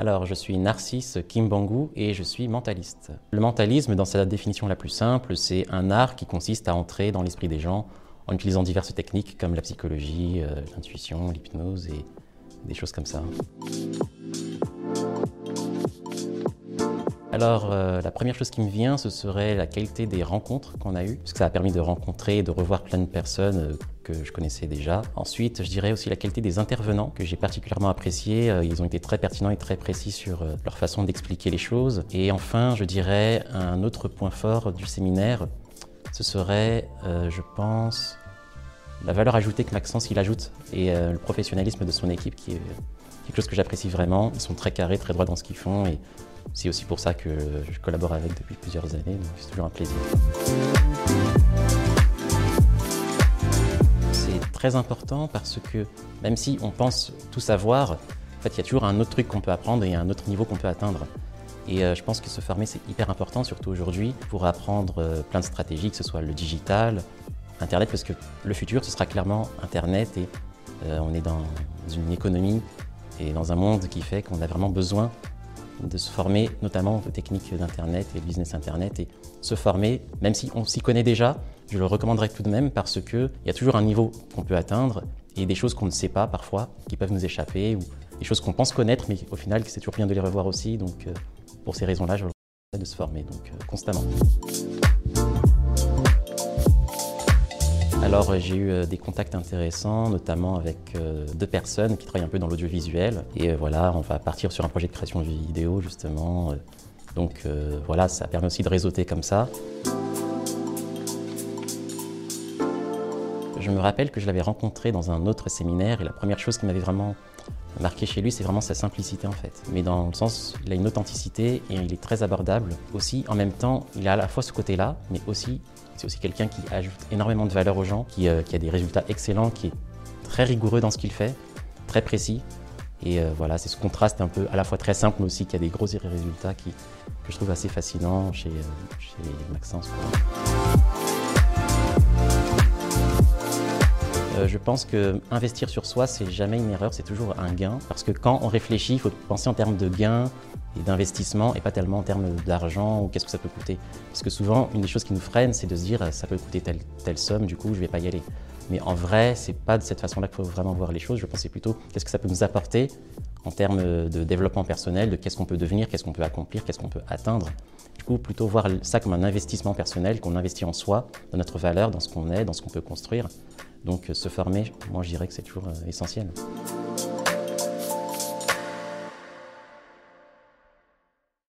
Alors, je suis Narcisse Kimbangu et je suis mentaliste. Le mentalisme, dans sa définition la plus simple, c'est un art qui consiste à entrer dans l'esprit des gens en utilisant diverses techniques comme la psychologie, euh, l'intuition, l'hypnose et des choses comme ça. Alors, euh, la première chose qui me vient, ce serait la qualité des rencontres qu'on a eues, parce que ça a permis de rencontrer et de revoir plein de personnes euh, que je connaissais déjà. Ensuite, je dirais aussi la qualité des intervenants, que j'ai particulièrement apprécié. Euh, ils ont été très pertinents et très précis sur leur façon d'expliquer les choses. Et enfin, je dirais un autre point fort du séminaire, ce serait, je pense, la valeur ajoutée que Maxence il ajoute et le professionnalisme de son équipe qui est quelque chose que j'apprécie vraiment. Ils sont très carrés, très droits dans ce qu'ils font et c'est aussi pour ça que je collabore avec depuis plusieurs années, donc c'est toujours un plaisir. C'est très important parce que même si on pense tout savoir, en fait, il y a toujours un autre truc qu'on peut apprendre et un autre niveau qu'on peut atteindre. Et euh, je pense que se former, c'est hyper important, surtout aujourd'hui, pour apprendre euh, plein de stratégies, que ce soit le digital, Internet, parce que le futur, ce sera clairement Internet et euh, on est dans une économie et dans un monde qui fait qu'on a vraiment besoin de se former notamment aux techniques d'Internet et business Internet et se former, même si on s'y connaît déjà, je le recommanderais tout de même parce qu'il y a toujours un niveau qu'on peut atteindre et des choses qu'on ne sait pas parfois qui peuvent nous échapper ou des choses qu'on pense connaître mais au final c'est toujours bien de les revoir aussi. Donc euh, pour ces raisons-là, je recommande de se former donc euh, constamment. Alors j'ai eu euh, des contacts intéressants, notamment avec euh, deux personnes qui travaillent un peu dans l'audiovisuel. Et euh, voilà, on va partir sur un projet de création vidéo justement. Donc voilà, ça permet aussi de réseauter comme ça. Je me rappelle que je l'avais rencontré dans un autre séminaire et la première chose qui m'avait vraiment marqué chez lui, c'est vraiment sa simplicité en fait. Mais dans le sens, il a une authenticité et il est très abordable. Aussi, en même temps, il a à la fois ce côté-là, mais aussi, c'est aussi quelqu'un qui ajoute énormément de valeur aux gens, qui, euh, a des résultats excellents, qui est très rigoureux dans ce qu'il fait, très précis. Et euh, voilà, c'est ce contraste un peu à la fois très simple, mais aussi qui a des gros résultats qui, que je trouve assez fascinant chez, euh, chez Maxence. Euh, je pense que investir sur soi, c'est jamais une erreur, c'est toujours un gain. Parce que quand on réfléchit, il faut penser en termes de gain et d'investissement et pas tellement en termes d'argent ou qu'est-ce que ça peut coûter. Parce que souvent, une des choses qui nous freine, c'est de se dire ça peut coûter telle, somme, du coup, je vais pas y aller. Mais en vrai, c'est pas de cette façon-là qu'il faut vraiment voir les choses. Je pense plutôt qu'est-ce que ça peut nous apporter en termes de développement personnel, de qu'est-ce qu'on peut devenir, qu'est-ce qu'on peut accomplir, qu'est-ce qu'on peut atteindre. Du coup, plutôt voir ça comme un investissement personnel qu'on investit en soi, dans notre valeur, dans ce qu'on est, dans ce qu'on peut construire. Donc se former, moi je dirais que c'est toujours euh, essentiel.